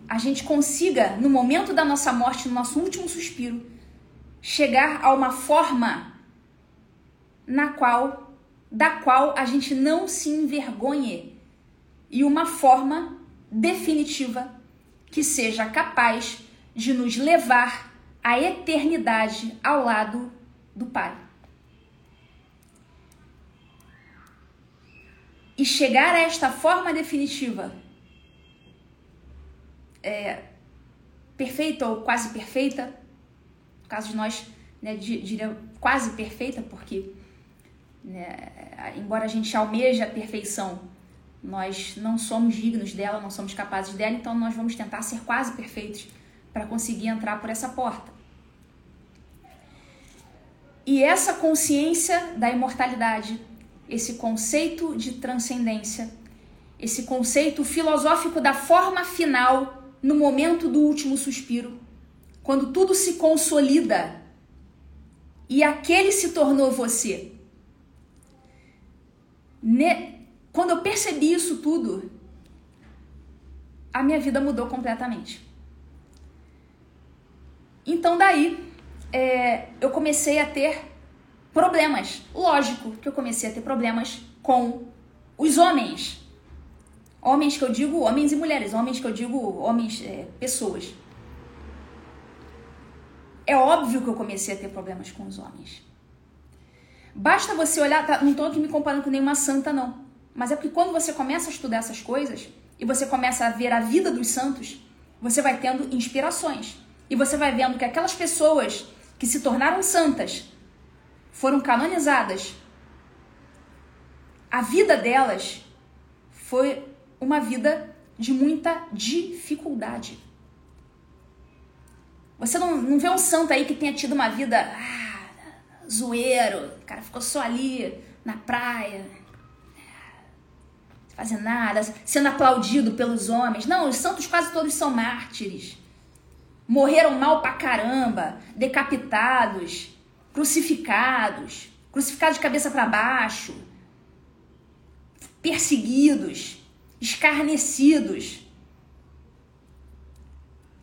a gente consiga, no momento da nossa morte, no nosso último suspiro, chegar a uma forma na qual da qual a gente não se envergonhe e uma forma definitiva que seja capaz de nos levar à eternidade ao lado do Pai. E chegar a esta forma definitiva, é, perfeita ou quase perfeita, no caso de nós, né, diria quase perfeita, porque né, embora a gente almeje a perfeição, nós não somos dignos dela, não somos capazes dela, então nós vamos tentar ser quase perfeitos para conseguir entrar por essa porta. E essa consciência da imortalidade, esse conceito de transcendência, esse conceito filosófico da forma final no momento do último suspiro, quando tudo se consolida e aquele se tornou você. Quando eu percebi isso tudo, a minha vida mudou completamente. Então daí é, eu comecei a ter problemas. Lógico que eu comecei a ter problemas com os homens. Homens que eu digo homens e mulheres, homens que eu digo homens, é, pessoas. É óbvio que eu comecei a ter problemas com os homens. Basta você olhar, tá, não estou aqui me comparando com nenhuma santa, não. Mas é porque quando você começa a estudar essas coisas e você começa a ver a vida dos santos, você vai tendo inspirações. E você vai vendo que aquelas pessoas que se tornaram santas foram canonizadas. A vida delas foi uma vida de muita dificuldade. Você não, não vê um santo aí que tenha tido uma vida ah, zoeiro, o cara ficou só ali na praia, fazendo nada, sendo aplaudido pelos homens. Não, os santos quase todos são mártires. Morreram mal pra caramba, decapitados, crucificados, crucificados de cabeça para baixo, perseguidos, escarnecidos.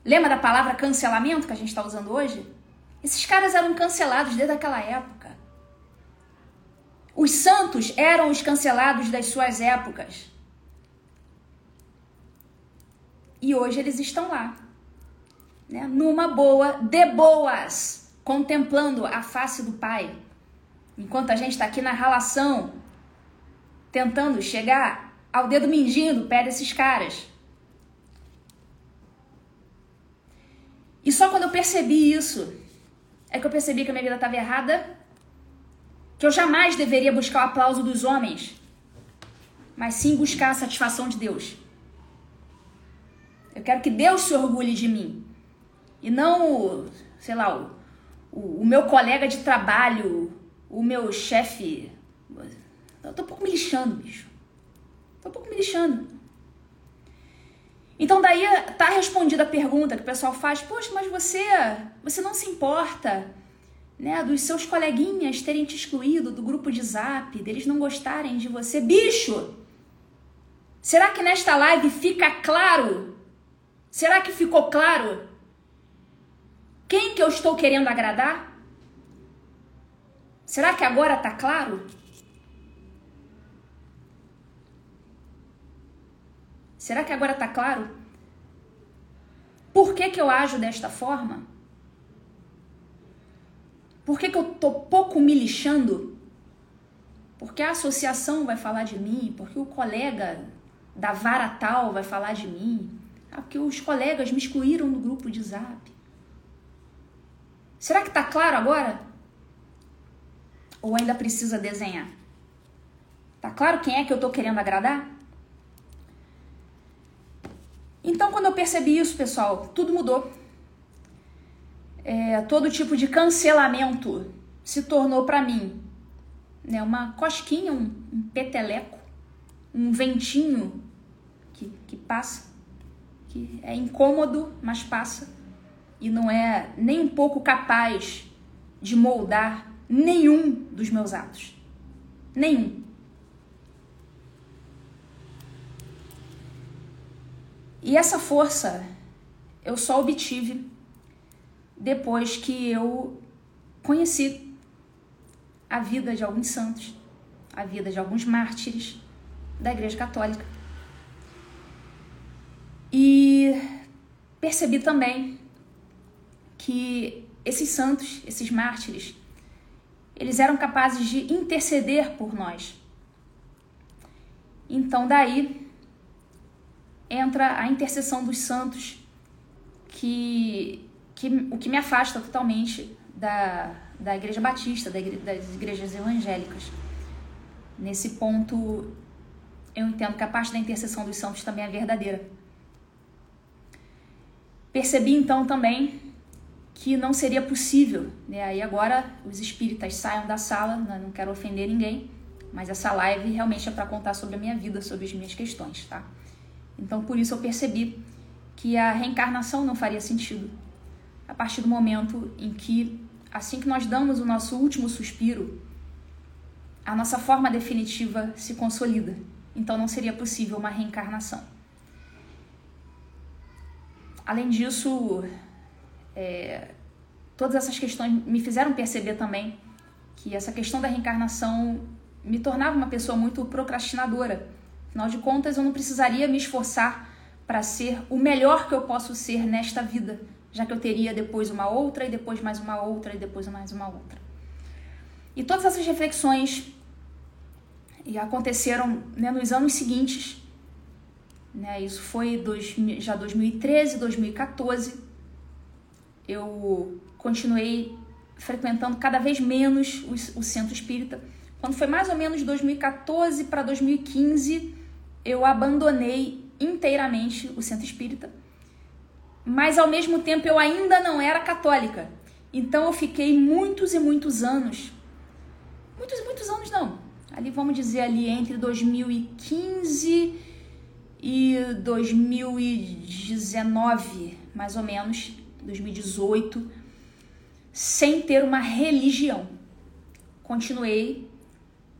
Lembra da palavra cancelamento que a gente está usando hoje? Esses caras eram cancelados desde aquela época. Os santos eram os cancelados das suas épocas. E hoje eles estão lá, né? numa boa, de boas, contemplando a face do Pai. Enquanto a gente está aqui na relação, tentando chegar ao dedo mindinho do pé desses caras. E só quando eu percebi isso, é que eu percebi que a minha vida estava errada que eu jamais deveria buscar o aplauso dos homens, mas sim buscar a satisfação de Deus. Eu quero que Deus se orgulhe de mim. E não, sei lá, o, o, o meu colega de trabalho, o meu chefe. Eu tô um pouco me lixando, bicho. Tô um pouco me lixando. Então daí tá respondida a pergunta que o pessoal faz, poxa, mas você, você não se importa, né, dos seus coleguinhas terem te excluído do grupo de Zap, deles não gostarem de você, bicho. Será que nesta live fica claro? Será que ficou claro quem que eu estou querendo agradar? Será que agora tá claro? Será que agora tá claro? Por que, que eu ajo desta forma? Por que, que eu tô pouco me lixando? Porque a associação vai falar de mim, porque o colega da vara tal vai falar de mim, ah, porque os colegas me excluíram do grupo de zap. Será que tá claro agora? Ou ainda precisa desenhar? Tá claro quem é que eu tô querendo agradar? Então, quando eu percebi isso, pessoal, tudo mudou. É, todo tipo de cancelamento se tornou para mim né, uma cosquinha, um, um, peteleco, um ventinho que, que passa, que é incômodo, mas passa, e não é nem um pouco capaz de moldar nenhum dos meus atos. Nenhum. E essa força eu só obtive depois que eu conheci a vida de alguns santos, a vida de alguns mártires da Igreja Católica. E percebi também que esses santos, esses mártires, eles eram capazes de interceder por nós. Então, daí entra a intercessão dos santos, que, que o que me afasta totalmente da, da Igreja Batista, da igre, das igrejas evangélicas. Nesse ponto, eu entendo que a parte da intercessão dos santos também é verdadeira. Percebi então também que não seria possível, né? Aí agora os espíritas saiam da sala, né? não quero ofender ninguém, mas essa live realmente é para contar sobre a minha vida, sobre as minhas questões, tá? Então, por isso eu percebi que a reencarnação não faria sentido. A partir do momento em que, assim que nós damos o nosso último suspiro, a nossa forma definitiva se consolida. Então, não seria possível uma reencarnação. Além disso, é, todas essas questões me fizeram perceber também que essa questão da reencarnação me tornava uma pessoa muito procrastinadora Afinal de contas, eu não precisaria me esforçar para ser o melhor que eu posso ser nesta vida, já que eu teria depois uma outra e depois mais uma outra e depois mais uma outra. E todas essas reflexões aconteceram né, nos anos seguintes. Né, isso foi dois, já 2013, 2014. Eu continuei frequentando cada vez menos o, o centro espírita. Quando foi mais ou menos 2014 para 2015, eu abandonei inteiramente o centro espírita, mas ao mesmo tempo eu ainda não era católica. Então eu fiquei muitos e muitos anos, muitos e muitos anos não, ali vamos dizer ali entre 2015 e 2019, mais ou menos, 2018, sem ter uma religião. Continuei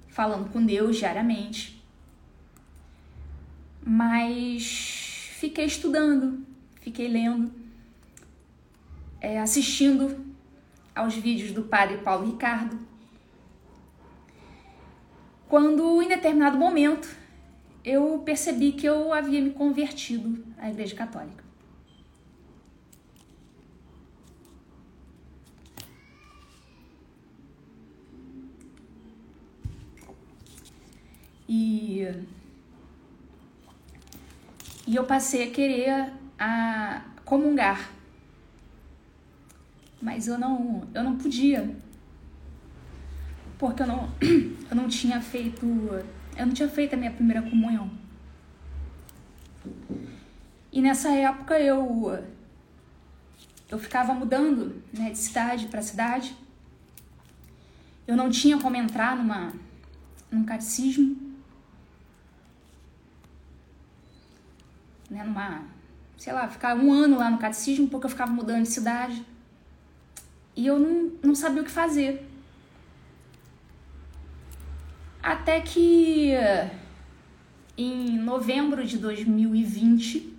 falando com Deus diariamente, mas fiquei estudando, fiquei lendo, é, assistindo aos vídeos do padre Paulo Ricardo. Quando, em determinado momento, eu percebi que eu havia me convertido à Igreja Católica. E e eu passei a querer a comungar. Mas eu não, eu não podia. Porque eu não, [clears throat] eu não tinha feito, eu não tinha feito a minha primeira comunhão. E nessa época eu eu ficava mudando né, de cidade para cidade. Eu não tinha como entrar numa, num catecismo. Né, numa, sei lá, ficar um ano lá no catecismo porque eu ficava mudando de cidade. E eu não, não sabia o que fazer. Até que em novembro de 2020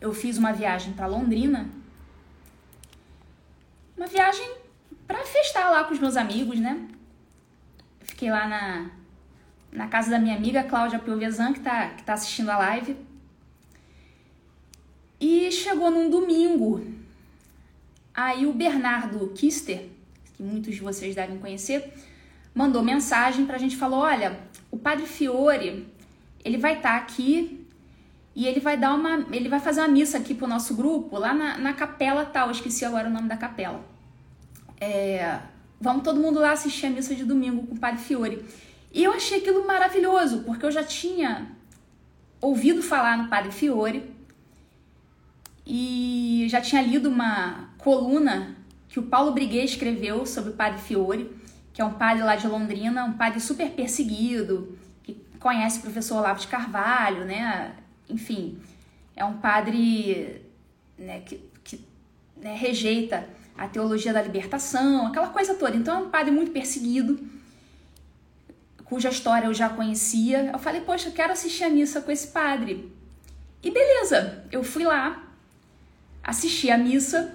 eu fiz uma viagem para Londrina. Uma viagem para festar lá com os meus amigos, né? Fiquei lá na, na casa da minha amiga Cláudia Piovesan, que tá, que tá assistindo a live. E chegou num domingo. Aí o Bernardo Kister, que muitos de vocês devem conhecer, mandou mensagem pra gente falou: "Olha, o Padre Fiore, ele vai estar tá aqui e ele vai dar uma, ele vai fazer uma missa aqui pro nosso grupo, lá na, na capela tal, esqueci agora o nome da capela. É, vamos todo mundo lá assistir a missa de domingo com o Padre Fiore. E eu achei aquilo maravilhoso, porque eu já tinha ouvido falar no Padre Fiore e já tinha lido uma coluna que o Paulo Briguet escreveu sobre o Padre Fiore, que é um padre lá de Londrina, um padre super perseguido, que conhece o professor Olavo de Carvalho, né? enfim, é um padre né, que, que né, rejeita a teologia da libertação, aquela coisa toda. Então é um padre muito perseguido, cuja história eu já conhecia. Eu falei, poxa, eu quero assistir a missa com esse padre. E beleza, eu fui lá, assisti a missa,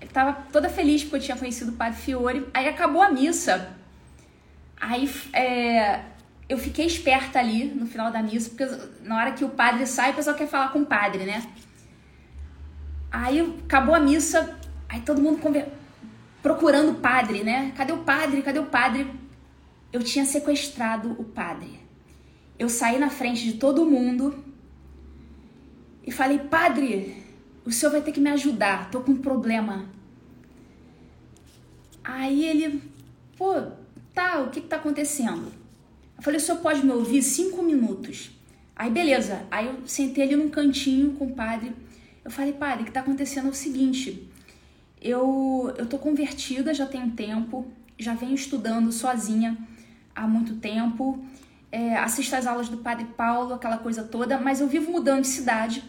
eu tava toda feliz porque eu tinha conhecido o padre Fiore. Aí acabou a missa. Aí é, eu fiquei esperta ali no final da missa, porque na hora que o padre sai, o pessoal quer falar com o padre, né? Aí acabou a missa, aí todo mundo conver... procurando o padre, né? Cadê o padre? Cadê o padre? Eu tinha sequestrado o padre. Eu saí na frente de todo mundo e falei: Padre, o senhor vai ter que me ajudar, tô com um problema. Aí ele, pô, tá, o que que tá acontecendo? Eu falei, o senhor pode me ouvir cinco minutos? Aí, beleza. Aí eu sentei ali num cantinho com o padre. Eu falei, padre, o que tá acontecendo é o seguinte. Eu, eu tô convertida já tem um tempo, já venho estudando sozinha há muito tempo, é, assisto às aulas do Padre Paulo, aquela coisa toda, mas eu vivo mudando de cidade,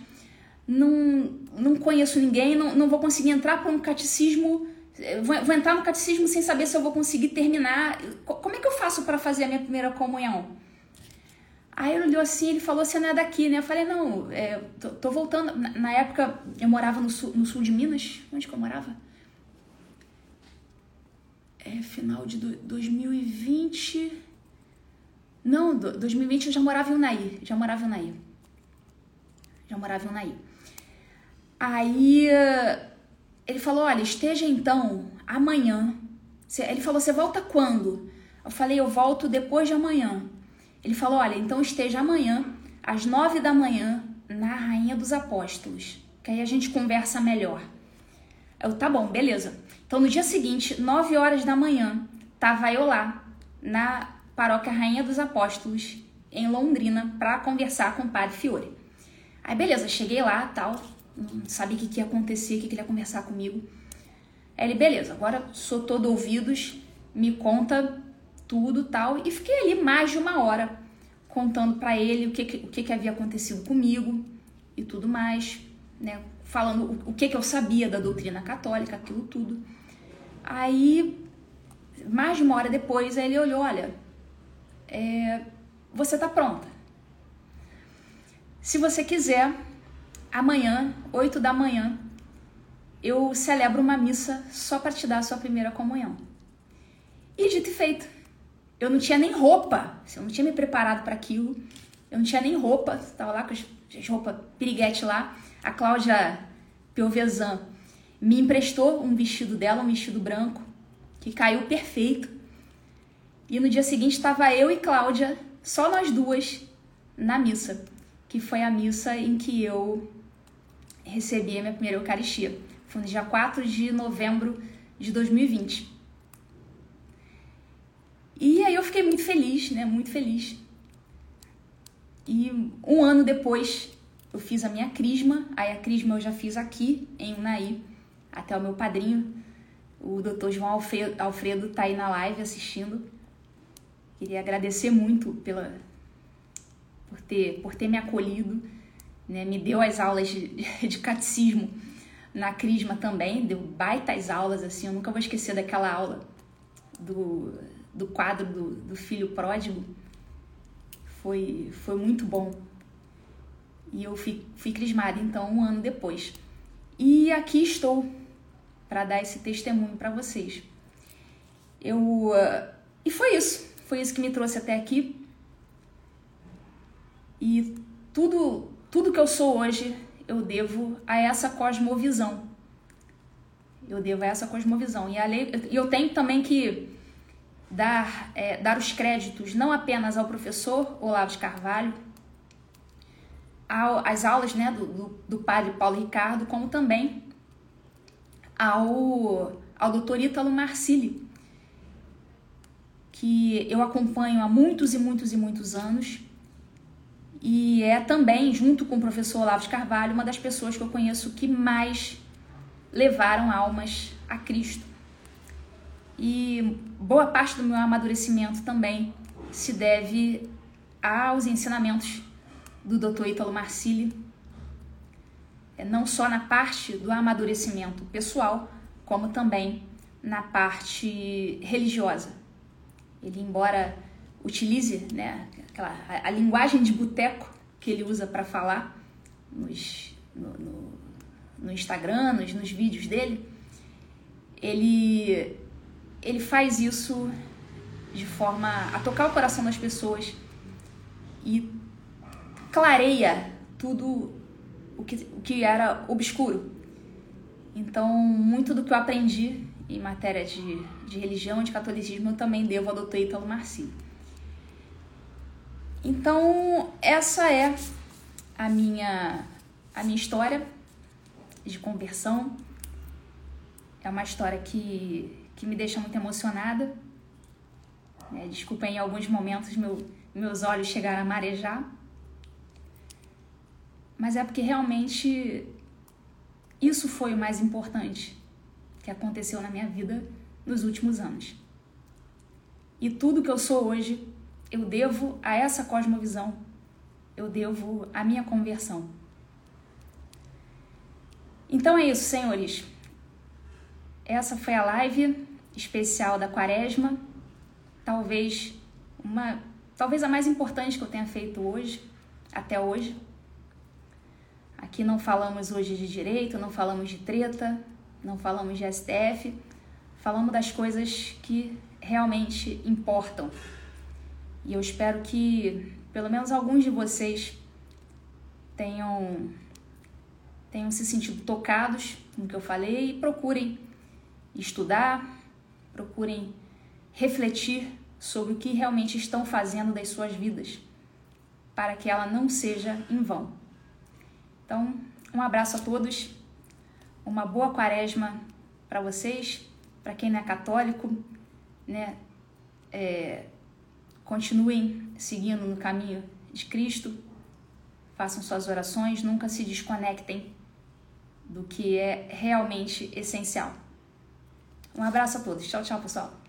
não, não conheço ninguém, não, não vou conseguir entrar para um catecismo vou, vou entrar no catecismo sem saber se eu vou conseguir terminar. Como é que eu faço para fazer a minha primeira comunhão? Aí ele olhou assim, ele falou, você não é daqui, né? Eu falei, não, é, tô, tô, voltando. Na, na, época, eu morava no sul, no sul de Minas. Onde que eu morava? É final de do, 2020... Não, do, 2020 eu já morava em Unai. Já morava em Unai. Já morava em Unai. Aí ele falou: Olha, esteja então amanhã. Ele falou: Você volta quando? Eu falei: Eu volto depois de amanhã. Ele falou: Olha, então esteja amanhã, às nove da manhã, na Rainha dos Apóstolos, que aí a gente conversa melhor. Eu, tá bom, beleza. Então no dia seguinte, nove horas da manhã, tava eu lá, na paróquia Rainha dos Apóstolos, em Londrina, para conversar com o padre Fiore. Aí beleza, cheguei lá, tal, não sabia o que, que ia acontecer, o que, que ele ia conversar comigo. Aí ele, beleza, agora sou todo ouvidos, me conta tudo tal. E fiquei ali mais de uma hora contando para ele o que, que, o que, que havia acontecido comigo e tudo mais, né? Falando o, o que, que eu sabia da doutrina católica, aquilo tudo. Aí, mais de uma hora depois, ele olhou: olha, é, você tá pronta. Se você quiser, amanhã, 8 da manhã, eu celebro uma missa só para te dar a sua primeira comunhão. E dito e feito. Eu não tinha nem roupa, eu não tinha me preparado para aquilo. Eu não tinha nem roupa, estava lá com as, as roupas piriguete lá. A Cláudia Piovesan me emprestou um vestido dela, um vestido branco, que caiu perfeito. E no dia seguinte estava eu e Cláudia, só nós duas, na missa, que foi a missa em que eu recebi a minha primeira Eucaristia. Foi no dia 4 de novembro de 2020. E aí eu fiquei muito feliz, né? Muito feliz. E um ano depois eu fiz a minha crisma, aí a crisma eu já fiz aqui em Unai, até o meu padrinho, o doutor João Alfredo, Alfredo tá aí na live assistindo. Queria agradecer muito pela por ter, por ter me acolhido, né? me deu as aulas de, de catecismo na Crisma também, deu baitas aulas, assim, eu nunca vou esquecer daquela aula do, do quadro do, do filho pródigo, foi, foi muito bom. E eu fui, fui crismada, então, um ano depois. E aqui estou para dar esse testemunho para vocês. Eu uh, e foi isso, foi isso que me trouxe até aqui. E tudo, tudo que eu sou hoje, eu devo a essa cosmovisão. Eu devo a essa cosmovisão. E a lei, eu tenho também que dar, é, dar os créditos não apenas ao professor Olavo de Carvalho, ao, às aulas né, do, do, do, padre Paulo Ricardo, como também ao, ao doutor Ítalo Marcilli, que eu acompanho há muitos e muitos e muitos anos e é também, junto com o professor Olavo de Carvalho, uma das pessoas que eu conheço que mais levaram almas a Cristo. E boa parte do meu amadurecimento também se deve aos ensinamentos do Dr. Ítalo Marcilli, é, não só na parte do amadurecimento pessoal, como também na parte religiosa. Ele, embora utilize né, aquela, a, a linguagem de boteco que ele usa para falar nos, no, no, no Instagram, nos, nos vídeos dele, ele, ele faz isso de forma a tocar o coração das pessoas e clareia tudo o que, o que era obscuro. Então, muito do que eu aprendi em matéria de, de religião, de catolicismo, eu também devo ao doutor Ítalo Marcinho. Então, essa é a minha, a minha história de conversão. É uma história que, que me deixa muito emocionada. É, desculpa, em alguns momentos meu, meus olhos chegaram a marejar. Mas é porque realmente isso foi o mais importante que aconteceu na minha vida nos últimos anos. E tudo que eu sou hoje eu devo a essa cosmovisão, eu devo a minha conversão. Então é isso, senhores. Essa foi a live especial da Quaresma, talvez uma, talvez a mais importante que eu tenha feito hoje, até hoje. Aqui não falamos hoje de direito, não falamos de treta, não falamos de STF, falamos das coisas que realmente importam. E eu espero que pelo menos alguns de vocês tenham, tenham se sentido tocados com o que eu falei e procurem estudar, procurem refletir sobre o que realmente estão fazendo das suas vidas, para que ela não seja em vão. Então, um abraço a todos, uma boa quaresma para vocês, para quem não é católico, né? É, Continuem seguindo no caminho de Cristo, façam suas orações, nunca se desconectem do que é realmente essencial. Um abraço a todos. Tchau, tchau, pessoal.